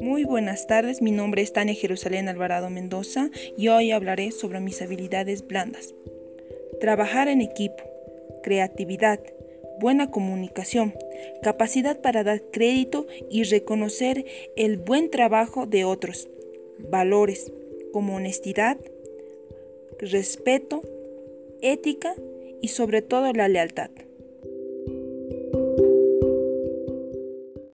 Muy buenas tardes, mi nombre es Tania Jerusalén Alvarado Mendoza y hoy hablaré sobre mis habilidades blandas. Trabajar en equipo, creatividad, buena comunicación, capacidad para dar crédito y reconocer el buen trabajo de otros, valores como honestidad, respeto, ética y sobre todo la lealtad.